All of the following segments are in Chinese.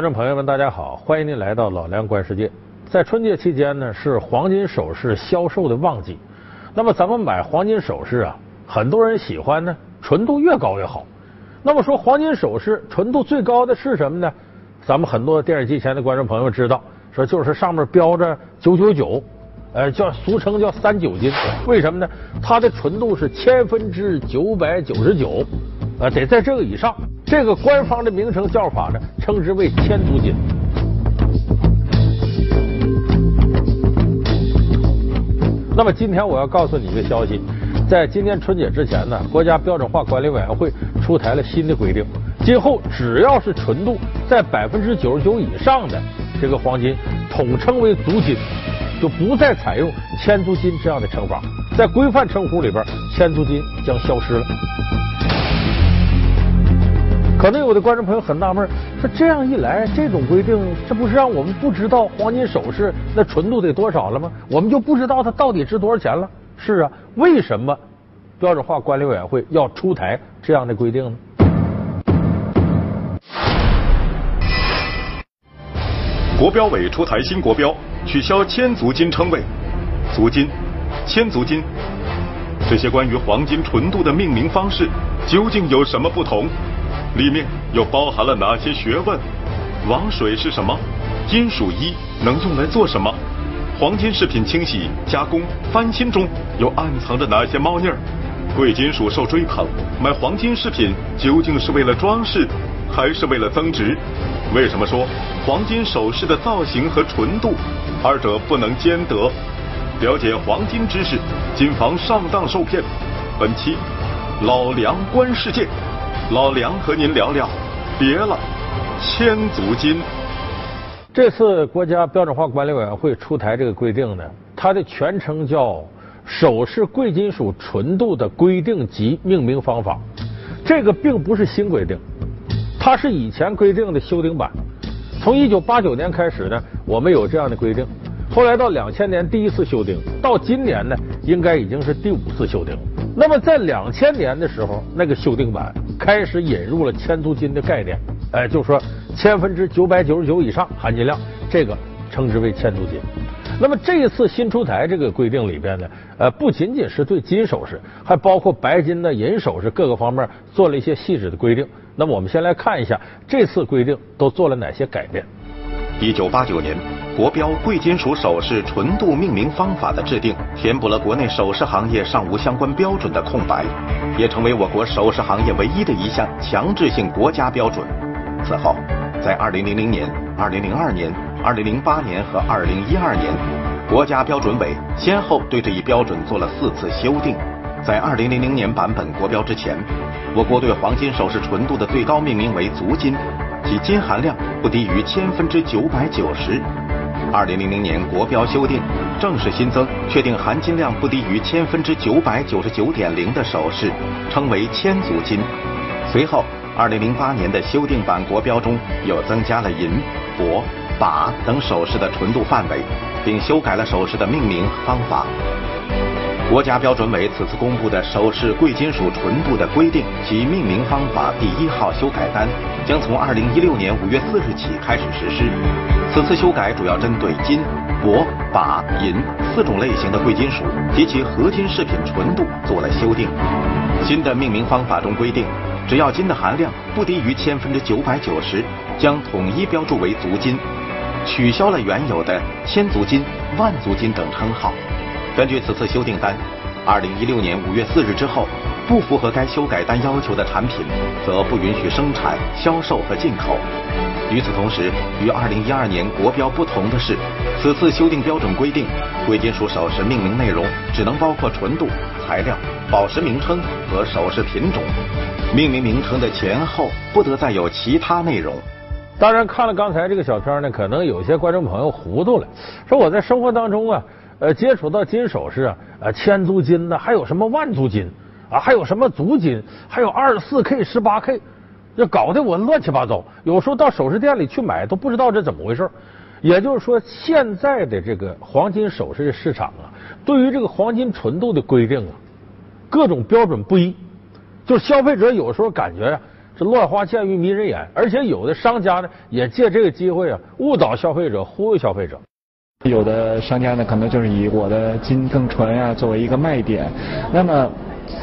观众朋友们，大家好，欢迎您来到老梁观世界。在春节期间呢，是黄金首饰销售的旺季。那么咱们买黄金首饰啊，很多人喜欢呢，纯度越高越好。那么说黄金首饰纯度最高的是什么呢？咱们很多电视机前的观众朋友知道，说就是上面标着九九九，呃，叫俗称叫三九金。为什么呢？它的纯度是千分之九百九十九，呃，得在这个以上。这个官方的名称叫法呢，称之为千足金。那么今天我要告诉你一个消息，在今年春节之前呢，国家标准化管理委员会出台了新的规定，今后只要是纯度在百分之九十九以上的这个黄金，统称为足金，就不再采用千足金这样的称法，在规范称呼里边，千足金将消失了。可能有的观众朋友很纳闷，说这样一来，这种规定，这不是让我们不知道黄金首饰那纯度得多少了吗？我们就不知道它到底值多少钱了？是啊，为什么标准化管理委员会要出台这样的规定呢？国标委出台新国标，取消千足金称谓，足金、千足金这些关于黄金纯度的命名方式究竟有什么不同？里面又包含了哪些学问？王水是什么？金属一能用来做什么？黄金饰品清洗、加工、翻新中又暗藏着哪些猫腻儿？贵金属受追捧，买黄金饰品究竟是为了装饰，还是为了增值？为什么说黄金首饰的造型和纯度，二者不能兼得？了解黄金知识，谨防上当受骗。本期老梁观世界。老梁和您聊聊，别了，千足金。这次国家标准化管理委员会出台这个规定呢，它的全称叫《首饰贵金属纯度的规定及命名方法》。这个并不是新规定，它是以前规定的修订版。从一九八九年开始呢，我们有这样的规定，后来到两千年第一次修订，到今年呢，应该已经是第五次修订了。那么在两千年的时候，那个修订版开始引入了千足金的概念，哎，就说千分之九百九十九以上含金量，这个称之为千足金。那么这一次新出台这个规定里边呢，呃，不仅仅是对金首饰，还包括白金的银首饰各个方面做了一些细致的规定。那么我们先来看一下这次规定都做了哪些改变。一九八九年。国标贵金属首饰纯度命名方法的制定，填补了国内首饰行业尚无相关标准的空白，也成为我国首饰行业唯一的一项强制性国家标准。此后，在二零零零年、二零零二年、二零零八年和二零一二年，国家标准委先后对这一标准做了四次修订。在二零零零年版本国标之前，我国对黄金首饰纯度的最高命名为足金，其金含量不低于千分之九百九十。二零零零年国标修订，正式新增确定含金量不低于千分之九百九十九点零的首饰，称为千足金。随后，二零零八年的修订版国标中又增加了银、铂、钯等首饰的纯度范围，并修改了首饰的命名方法。国家标准委此次公布的首饰贵金属纯度的规定及命名方法第一号修改单，将从二零一六年五月四日起开始实施。此次修改主要针对金、铂、钯、银四种类型的贵金属及其合金饰品纯度做了修订。新的命名方法中规定，只要金的含量不低于千分之九百九十，将统一标注为足金，取消了原有的千足金、万足金等称号。根据此次修订单，二零一六年五月四日之后，不符合该修改单要求的产品，则不允许生产、销售和进口。与此同时，与二零一二年国标不同的是，此次修订标准规定，贵金属首饰命名内容只能包括纯度、材料、宝石名称和首饰品种，命名名称的前后不得再有其他内容。当然，看了刚才这个小片呢，可能有些观众朋友糊涂了，说我在生活当中啊。呃，接触到金首饰啊，呃，千足金呢，还有什么万足金啊，还有什么足金，还有二十四 K、十八 K，这搞得我乱七八糟。有时候到首饰店里去买，都不知道这怎么回事。也就是说，现在的这个黄金首饰的市场啊，对于这个黄金纯度的规定啊，各种标准不一，就消费者有时候感觉呀，这乱花渐欲迷人眼，而且有的商家呢也借这个机会啊误导消费者，忽悠消费者。有的商家呢可能就是以我的金更纯啊作为一个卖点，那么。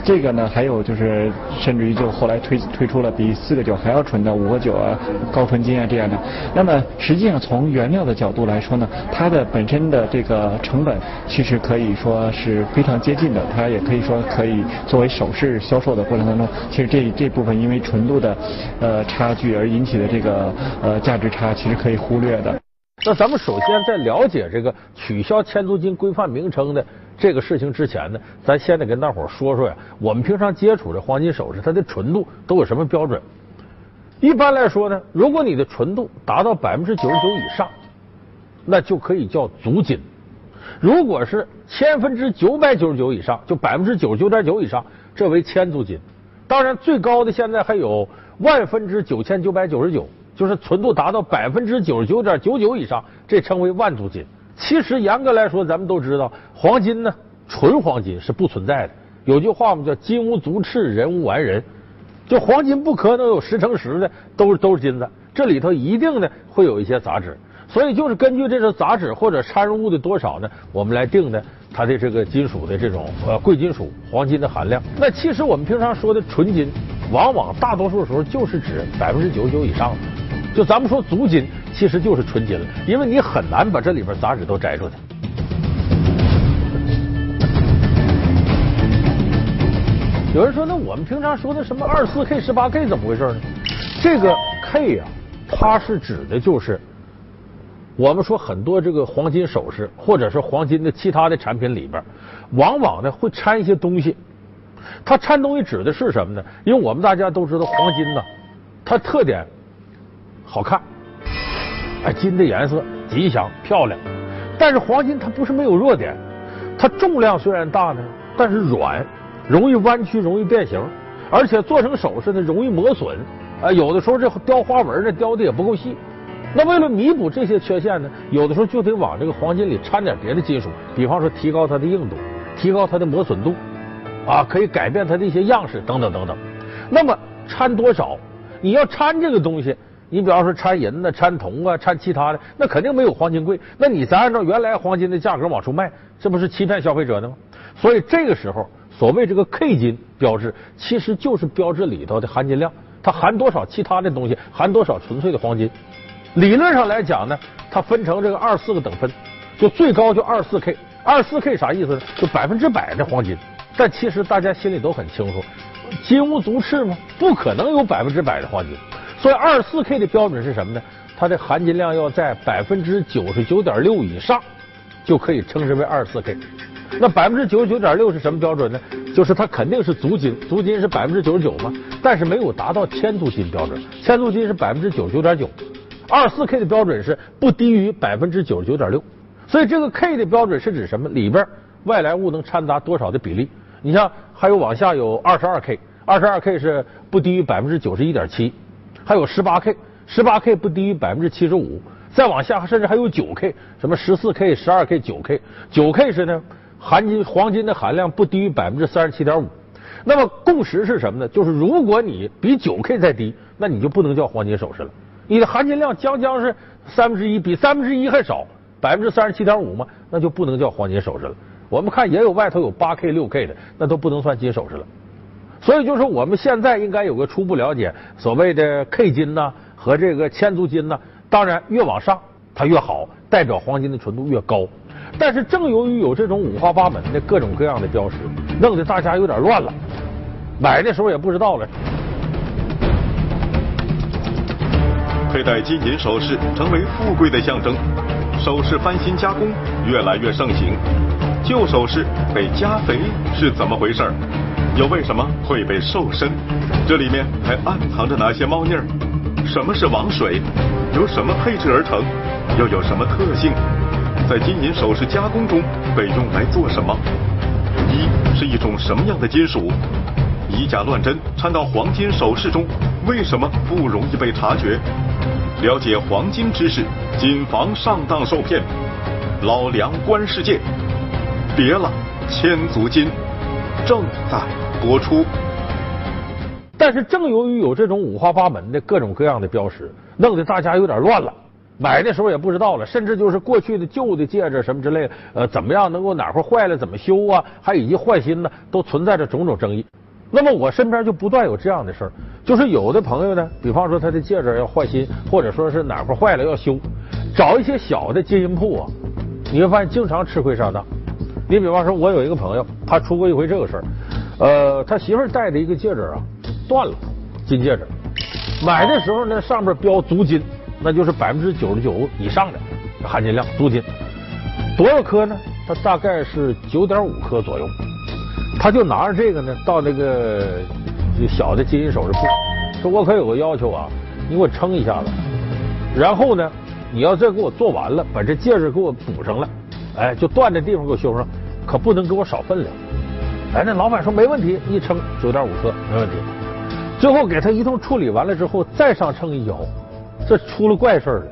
这个呢，还有就是，甚至于就后来推推出了比四个九还要纯的五个九啊，高纯金啊这样的。那么实际上从原料的角度来说呢，它的本身的这个成本其实可以说是非常接近的。它也可以说可以作为首饰销售的过程当中，其实这这部分因为纯度的呃差距而引起的这个呃价值差，其实可以忽略的。那咱们首先在了解这个取消千足金规范名称的这个事情之前呢，咱先得跟大伙说说呀，我们平常接触的黄金首饰，它的纯度都有什么标准？一般来说呢，如果你的纯度达到百分之九十九以上，那就可以叫足金；如果是千分之九百九十九以上，就百分之九十九点九以上，这为千足金。当然，最高的现在还有万分之九千九百九十九。就是纯度达到百分之九十九点九九以上，这称为万足金。其实严格来说，咱们都知道，黄金呢，纯黄金是不存在的。有句话嘛，叫“金无足赤，人无完人”。就黄金不可能有十乘十的都是都是金子，这里头一定呢会有一些杂质。所以就是根据这个杂质或者掺入物的多少呢，我们来定的它的这个金属的这种呃贵金属黄金的含量。那其实我们平常说的纯金，往往大多数时候就是指百分之九十九以上的。就咱们说足金，其实就是纯金了，因为你很难把这里边杂质都摘出去。有人说，那我们平常说的什么二四 K、十八 K 怎么回事呢？这个 K 呀，它是指的就是我们说很多这个黄金首饰或者是黄金的其他的产品里边，往往呢会掺一些东西。它掺东西指的是什么呢？因为我们大家都知道黄金呢，它特点。好看，哎，金的颜色吉祥漂亮，但是黄金它不是没有弱点，它重量虽然大呢，但是软，容易弯曲，容易变形，而且做成首饰呢容易磨损，啊，有的时候这雕花纹呢雕的也不够细。那为了弥补这些缺陷呢，有的时候就得往这个黄金里掺点别的金属，比方说提高它的硬度，提高它的磨损度，啊，可以改变它的一些样式等等等等。那么掺多少？你要掺这个东西。你比方说掺银呢、掺铜啊、掺其他的，那肯定没有黄金贵。那你再按照原来黄金的价格往出卖，这不是欺骗消费者的吗？所以这个时候，所谓这个 K 金标志，其实就是标志里头的含金量，它含多少其他的东西，含多少纯粹的黄金。理论上来讲呢，它分成这个二四个等分，就最高就二四 K，二四 K 啥意思呢？就百分之百的黄金。但其实大家心里都很清楚，金无足赤吗？不可能有百分之百的黄金。所以二四 K 的标准是什么呢？它的含金量要在百分之九十九点六以上，就可以称之为二四 K。那百分之九十九点六是什么标准呢？就是它肯定是足金，足金是百分之九十九嘛，但是没有达到千足金标准。千足金是百分之九十九点九，二四 K 的标准是不低于百分之九十九点六。所以这个 K 的标准是指什么？里边外来物能掺杂多少的比例？你像还有往下有二十二 K，二十二 K 是不低于百分之九十一点七。还有十八 K，十八 K 不低于百分之七十五，再往下甚至还有九 K，什么十四 K、十二 K、九 K，九 K 是呢，含金黄金的含量不低于百分之三十七点五。那么共识是什么呢？就是如果你比九 K 再低，那你就不能叫黄金首饰了。你的含金量将将是三分之一，比三分之一还少，百分之三十七点五嘛，那就不能叫黄金首饰了。我们看也有外头有八 K、六 K 的，那都不能算金首饰了。所以就是我们现在应该有个初步了解，所谓的 K 金呢和这个千足金呢，当然越往上它越好，代表黄金的纯度越高。但是正由于有这种五花八门的各种各样的标识，弄得大家有点乱了，买的时候也不知道了。佩戴金银首饰成为富贵的象征，首饰翻新加工越来越盛行，旧首饰被加肥是怎么回事？又为什么会被瘦身？这里面还暗藏着哪些猫腻儿？什么是王水？由什么配置而成？又有什么特性？在金银首饰加工中被用来做什么？一是一种什么样的金属？以假乱真掺到黄金首饰中，为什么不容易被察觉？了解黄金知识，谨防上当受骗。老梁观世界，别了，千足金正在。播出。但是正由于有这种五花八门的各种各样的标识，弄得大家有点乱了。买的时候也不知道了，甚至就是过去的旧的戒指什么之类，呃，怎么样能够哪块坏了怎么修啊？还以及换新呢，都存在着种种争议。那么我身边就不断有这样的事儿，就是有的朋友呢，比方说他的戒指要换新，或者说是哪块坏了要修，找一些小的金银铺啊，你会发现经常吃亏上当。你比方说，我有一个朋友，他出过一回这个事儿，呃，他媳妇儿戴的一个戒指啊断了，金戒指，买的时候呢上面标足金。那就是百分之九十九以上的含金量，足金多少克呢？它大概是九点五克左右。他就拿着这个呢，到那个小的金银首饰铺，说我可有个要求啊，你给我称一下子，然后呢，你要再给我做完了，把这戒指给我补上了，哎，就断的地方给我修上，可不能给我少分量。哎，那老板说没问题，一称九点五克没问题。最后给他一通处理完了之后，再上称一脚。这出了怪事了，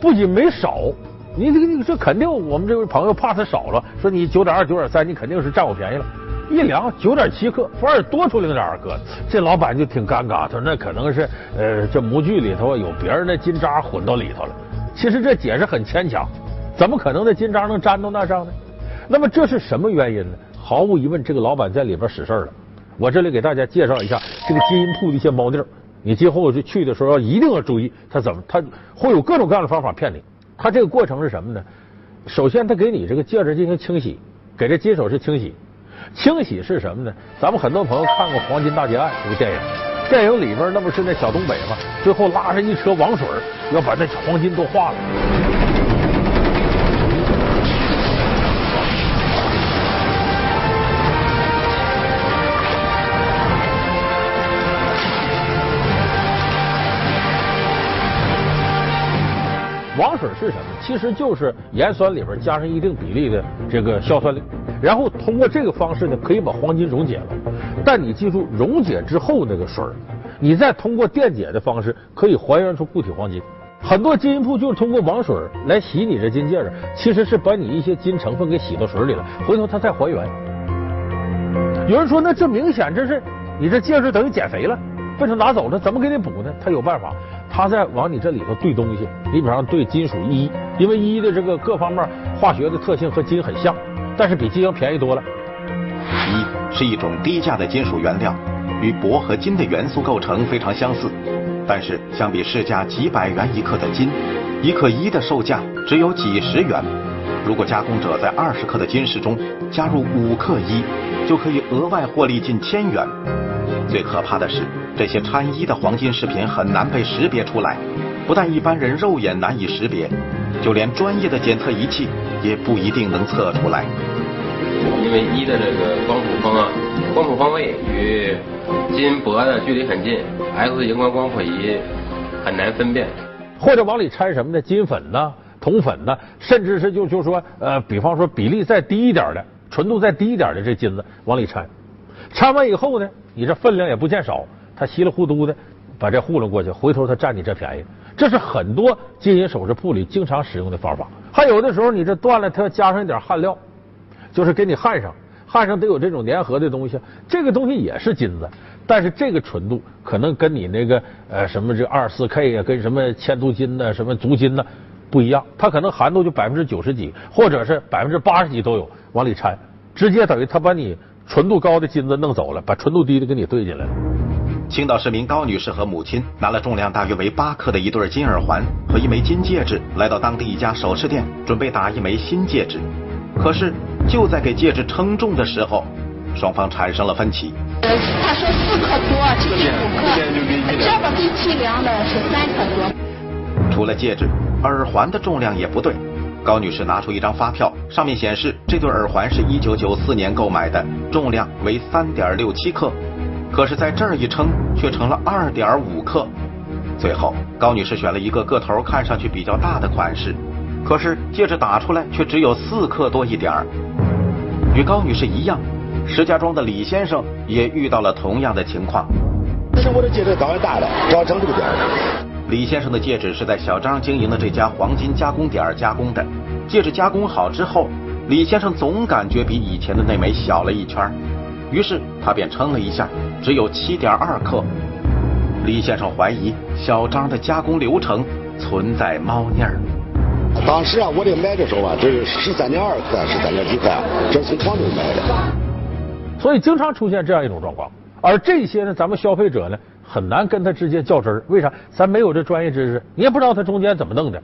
不仅没少，你这你这肯定我们这位朋友怕他少了，说你九点二九点三，你肯定是占我便宜了。一量九点七克，反而多出零点二克，这老板就挺尴尬，他说那可能是呃这模具里头有别人的金渣混到里头了。其实这解释很牵强，怎么可能那金章能粘到那上呢？那么这是什么原因呢？毫无疑问，这个老板在里边使事儿了。我这里给大家介绍一下这个金银铺的一些猫腻儿。你今后就去的时候要一定要注意，他怎么他会有各种各样的方法骗你。他这个过程是什么呢？首先，他给你这个戒指进行清洗，给这金首饰清洗。清洗是什么呢？咱们很多朋友看过《黄金大劫案》这个电影，电影里边那不是那小东北吗？最后拉上一车王水，要把那黄金都化了。是什么？其实就是盐酸里边加上一定比例的这个硝酸锂，然后通过这个方式呢，可以把黄金溶解了。但你记住，溶解之后那个水你再通过电解的方式，可以还原出固体黄金。很多金银铺就是通过王水来洗你这金戒指，其实是把你一些金成分给洗到水里了，回头它再还原。有人说，那这明显这是你这戒指等于减肥了，被他拿走了，怎么给你补呢？他有办法。他在往你这里头兑东西，你比方兑金属一，因为一的这个各方面化学的特性和金很像，但是比金要便宜多了。一是一种低价的金属原料，与铂和金的元素构成非常相似，但是相比市价几百元一克的金，一克一的售价只有几十元。如果加工者在二十克的金饰中加入五克一，就可以额外获利近千元。最可怕的是。这些掺一的黄金饰品很难被识别出来，不但一般人肉眼难以识别，就连专业的检测仪器也不一定能测出来。因为一的这个光谱方啊，光谱方位与金箔的距离很近，X 荧光光谱仪很难分辨。或者往里掺什么呢？金粉呢？铜粉呢？甚至是就就说呃，比方说比例再低一点的，纯度再低一点的这金子往里掺，掺完以后呢，你这分量也不见少。他稀里糊涂的把这糊弄过去，回头他占你这便宜，这是很多金银首饰铺里经常使用的方法。还有的时候你这断了，他要加上一点焊料，就是给你焊上，焊上得有这种粘合的东西。这个东西也是金子，但是这个纯度可能跟你那个呃什么这二四 K 呀，跟什么千足金呐、什么足金呐不一样，它可能含度就百分之九十几，或者是百分之八十几都有，往里掺，直接等于他把你纯度高的金子弄走了，把纯度低的给你兑进来了。青岛市民高女士和母亲拿了重量大约为八克的一对金耳环和一枚金戒指，来到当地一家首饰店，准备打一枚新戒指。可是就在给戒指称重的时候，双方产生了分歧。呃，他说四克多，其实五克，这个给计量的是三克多。除了戒指，耳环的重量也不对。高女士拿出一张发票，上面显示这对耳环是一九九四年购买的，重量为三点六七克。可是，在这儿一称，却成了二点五克。最后，高女士选了一个个头看上去比较大的款式，可是戒指打出来却只有四克多一点儿。与高女士一样，石家庄的李先生也遇到了同样的情况。是我的戒指刚大了，刚成这个点儿。李先生的戒指是在小张经营的这家黄金加工点加工的。戒指加工好之后，李先生总感觉比以前的那枚小了一圈。于是他便称了一下，只有七点二克，李先生怀疑小张的加工流程存在猫腻儿。当时啊，我这买的时候啊，这是十三点二克，十三点几克，这是从广州买的。所以经常出现这样一种状况，而这些呢，咱们消费者呢很难跟他直接较真儿，为啥？咱没有这专业知识，你也不知道他中间怎么弄的。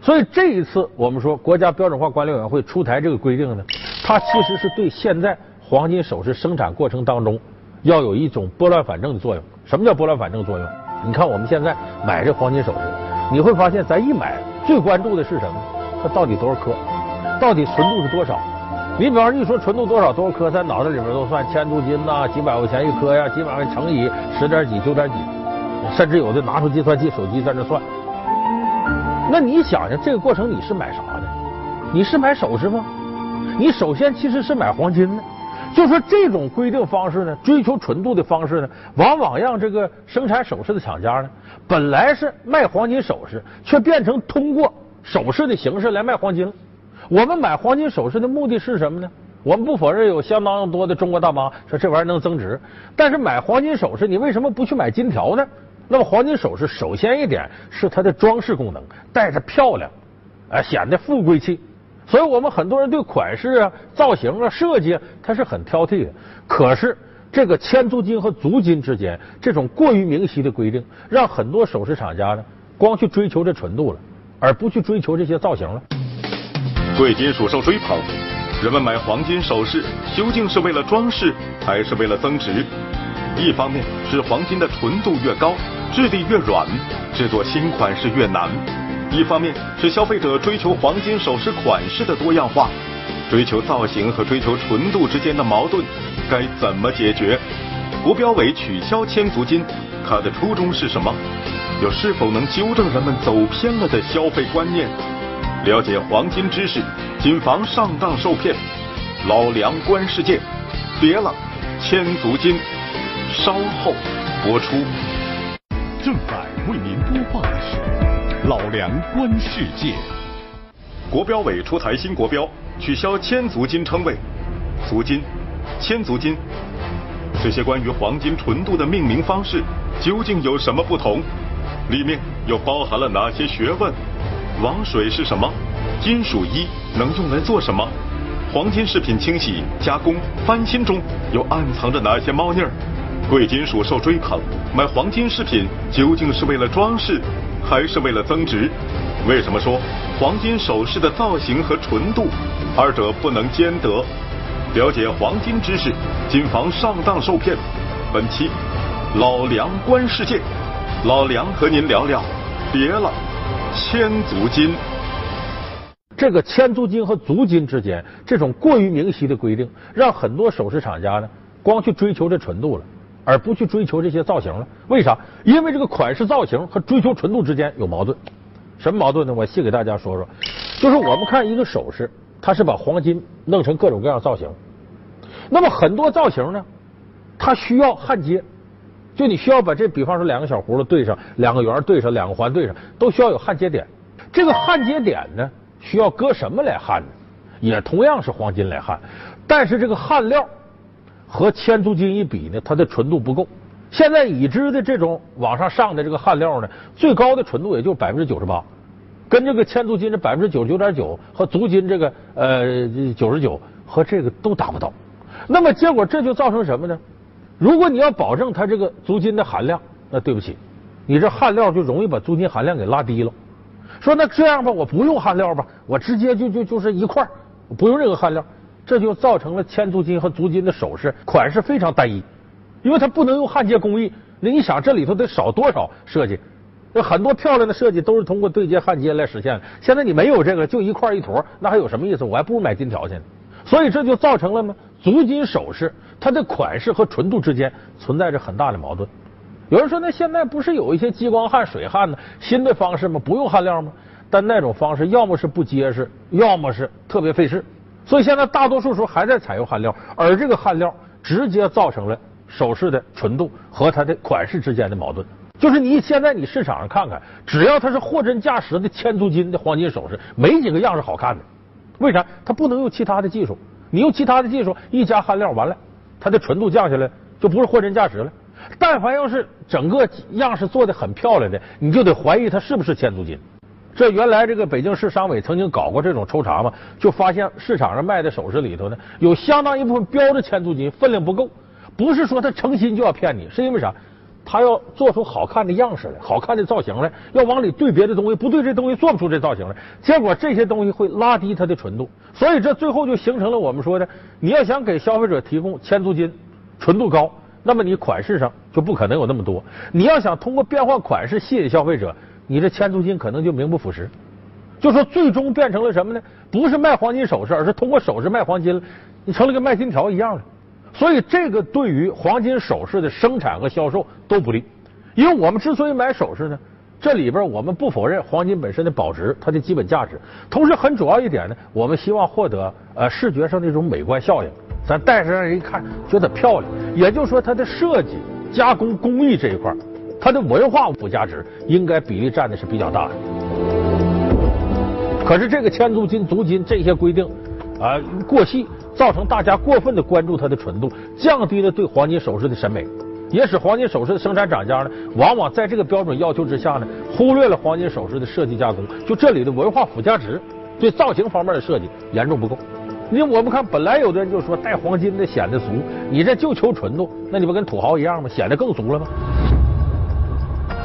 所以这一次我们说国家标准化管理委员会出台这个规定呢，它其实是对现在黄金首饰生产过程当中要有一种拨乱反正的作用。什么叫拨乱反正作用？你看我们现在买这黄金首饰，你会发现咱一买最关注的是什么？它到底多少克？到底纯度是多少？你比方说一说纯度多少多少克，在脑袋里面都算千足金呐，几百块钱一颗呀，几百块乘以十点几、九点几，甚至有的拿出计算器、手机在那算。那你想想，这个过程你是买啥的？你是买首饰吗？你首先其实是买黄金的。就说这种规定方式呢，追求纯度的方式呢，往往让这个生产首饰的厂家呢，本来是卖黄金首饰，却变成通过首饰的形式来卖黄金了。我们买黄金首饰的目的是什么呢？我们不否认有相当多的中国大妈说这玩意儿能增值，但是买黄金首饰，你为什么不去买金条呢？那么黄金首饰首先一点是它的装饰功能，戴着漂亮，哎，显得富贵气。所以我们很多人对款式啊、造型啊、设计啊，它是很挑剔的。可是这个千足金和足金之间这种过于明晰的规定，让很多首饰厂家呢，光去追求这纯度了，而不去追求这些造型了。贵金属受追捧，人们买黄金首饰究竟是为了装饰，还是为了增值？一方面是黄金的纯度越高，质地越软，制作新款式越难；一方面是消费者追求黄金首饰款式的多样化，追求造型和追求纯度之间的矛盾该怎么解决？国标委取消千足金，它的初衷是什么？又是否能纠正人们走偏了的消费观念？了解黄金知识，谨防上当受骗。老梁观世界，别了，千足金。稍后播出。正在为您播放的是《老梁观世界》。国标委出台新国标，取消千足金称谓，足金、千足金这些关于黄金纯度的命名方式究竟有什么不同？里面又包含了哪些学问？王水是什么？金属一能用来做什么？黄金饰品清洗、加工、翻新中又暗藏着哪些猫腻儿？贵金属受追捧，买黄金饰品究竟是为了装饰，还是为了增值？为什么说黄金首饰的造型和纯度，二者不能兼得？了解黄金知识，谨防上当受骗。本期老梁观世界，老梁和您聊聊，别了，千足金。这个千足金和足金之间这种过于明晰的规定，让很多首饰厂家呢，光去追求这纯度了。而不去追求这些造型了？为啥？因为这个款式造型和追求纯度之间有矛盾。什么矛盾呢？我细给大家说说。就是我们看一个首饰，它是把黄金弄成各种各样造型。那么很多造型呢，它需要焊接。就你需要把这，比方说两个小葫芦对上，两个圆对上，两个环对上，都需要有焊接点。这个焊接点呢，需要搁什么来焊呢？也同样是黄金来焊，但是这个焊料。和千足金一比呢，它的纯度不够。现在已知的这种往上上的这个焊料呢，最高的纯度也就百分之九十八，跟这个千足金的百分之九十九点九和足金这个呃九十九和这个都达不到。那么结果这就造成什么呢？如果你要保证它这个足金的含量，那对不起，你这焊料就容易把足金含量给拉低了。说那这样吧，我不用焊料吧，我直接就就就是一块不用任何焊料。这就造成了千足金和足金的首饰款式非常单一，因为它不能用焊接工艺。那你想这里头得少多少设计？那很多漂亮的设计都是通过对接焊接来实现的。现在你没有这个，就一块一坨，那还有什么意思？我还不如买金条去呢。所以这就造成了吗？足金首饰它的款式和纯度之间存在着很大的矛盾。有人说，那现在不是有一些激光焊、水焊呢？新的方式吗？不用焊料吗？但那种方式要么是不结实，要么是特别费事。所以现在大多数时候还在采用焊料，而这个焊料直接造成了首饰的纯度和它的款式之间的矛盾。就是你现在你市场上看看，只要它是货真价实的千足金的黄金首饰，没几个样是好看的。为啥？它不能用其他的技术，你用其他的技术一加焊料完了，它的纯度降下来就不是货真价实了。但凡要是整个样式做的很漂亮的，你就得怀疑它是不是千足金。这原来这个北京市商委曾经搞过这种抽查嘛，就发现市场上卖的首饰里头呢，有相当一部分标着千足金，分量不够。不是说他诚心就要骗你，是因为啥？他要做出好看的样式来，好看的造型来，要往里兑别的东西，不对这东西做不出这造型来。结果这些东西会拉低它的纯度，所以这最后就形成了我们说的，你要想给消费者提供千足金，纯度高，那么你款式上就不可能有那么多。你要想通过变换款式吸引消费者。你这千足金可能就名不副实，就说最终变成了什么呢？不是卖黄金首饰，而是通过首饰卖黄金了，你成了跟卖金条一样了。所以这个对于黄金首饰的生产和销售都不利。因为我们之所以买首饰呢，这里边我们不否认黄金本身的保值，它的基本价值。同时很主要一点呢，我们希望获得呃视觉上的一种美观效应，咱戴上让人一看觉得漂亮。也就是说，它的设计、加工工艺这一块。它的文化附加值应该比例占的是比较大的，可是这个千足金、足金这些规定啊过细，造成大家过分的关注它的纯度，降低了对黄金首饰的审美，也使黄金首饰的生产厂家呢，往往在这个标准要求之下呢，忽略了黄金首饰的设计加工，就这里的文化附加值，对造型方面的设计严重不够。因为我们看，本来有的人就说戴黄金的显得俗，你这就求纯度，那你不跟土豪一样吗？显得更俗了吗？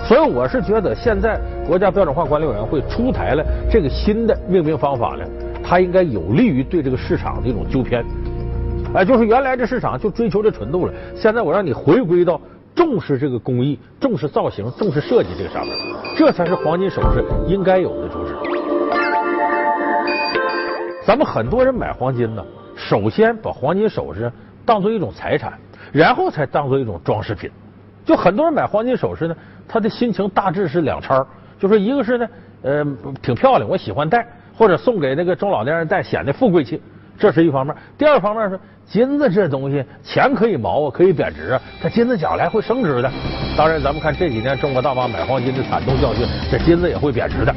所以我是觉得，现在国家标准化管理委员会出台了这个新的命名方法呢，它应该有利于对这个市场的一种纠偏。哎，就是原来这市场就追求这纯度了，现在我让你回归到重视这个工艺、重视造型、重视设计这个上面，这才是黄金首饰应该有的主旨。咱们很多人买黄金呢，首先把黄金首饰当做一种财产，然后才当做一种装饰品。就很多人买黄金首饰呢。他的心情大致是两掺就说一个是呢，呃，挺漂亮，我喜欢戴，或者送给那个中老年人戴，显得富贵气，这是一方面。第二方面是金子这东西，钱可以毛啊，可以贬值啊，它金子将来会升值的。当然，咱们看这几年中国大妈买黄金的惨痛教训，这金子也会贬值的。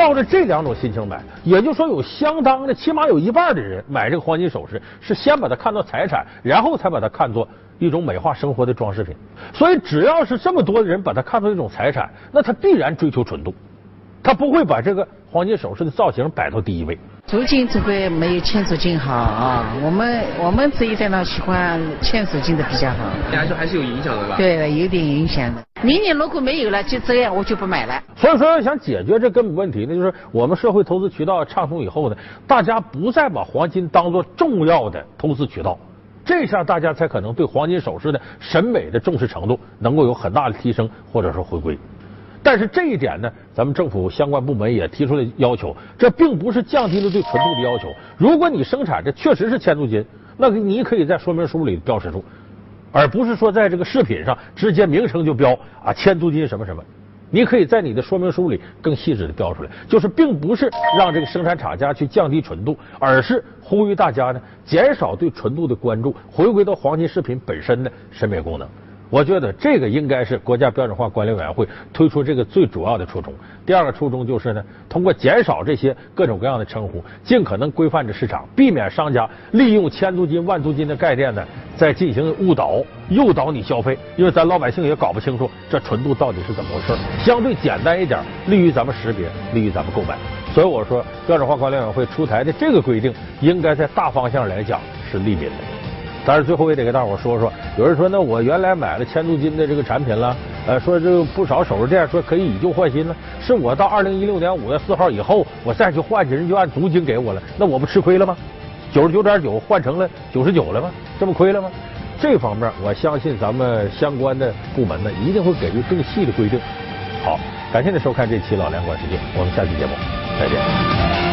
抱着这两种心情买，也就是说，有相当的，起码有一半的人买这个黄金首饰，是先把它看作财产，然后才把它看作一种美化生活的装饰品。所以，只要是这么多的人把它看作一种财产，那他必然追求纯度，他不会把这个黄金首饰的造型摆到第一位。足金这个没有千足金好啊，我们我们这一代呢喜欢千足金的比较好。来说还是有影响的吧？对，有点影响的。明年如果没有了，就这样，我就不买了。所以说，要想解决这根本问题呢，就是我们社会投资渠道畅通以后呢，大家不再把黄金当做重要的投资渠道，这下大家才可能对黄金首饰的审美的重视程度能够有很大的提升，或者说回归。但是这一点呢，咱们政府相关部门也提出了要求，这并不是降低了对纯度的要求。如果你生产这确实是千足金，那你可以在说明书里标识出。而不是说在这个饰品上直接名称就标啊千足金什么什么，你可以在你的说明书里更细致的标出来，就是并不是让这个生产厂家去降低纯度，而是呼吁大家呢减少对纯度的关注，回归到黄金饰品本身的审美功能。我觉得这个应该是国家标准化管理委员会推出这个最主要的初衷。第二个初衷就是呢，通过减少这些各种各样的称呼，尽可能规范着市场，避免商家利用千足金、万足金的概念呢，在进行误导、诱导你消费。因为咱老百姓也搞不清楚这纯度到底是怎么回事，相对简单一点，利于咱们识别，利于咱们购买。所以我说，标准化管理委员会出台的这个规定，应该在大方向来讲是利民的。但是最后也得给大伙说说，有人说那我原来买了千足金的这个产品了，呃，说这个不少首饰店说可以以旧换新了，是我到二零一六年五月四号以后我再去换去，人就按足金给我了，那我不吃亏了吗？九十九点九换成了九十九了吗？这不亏了吗？这方面我相信咱们相关的部门呢一定会给予更细的规定。好，感谢您收看这期老梁观世界，我们下期节目再见。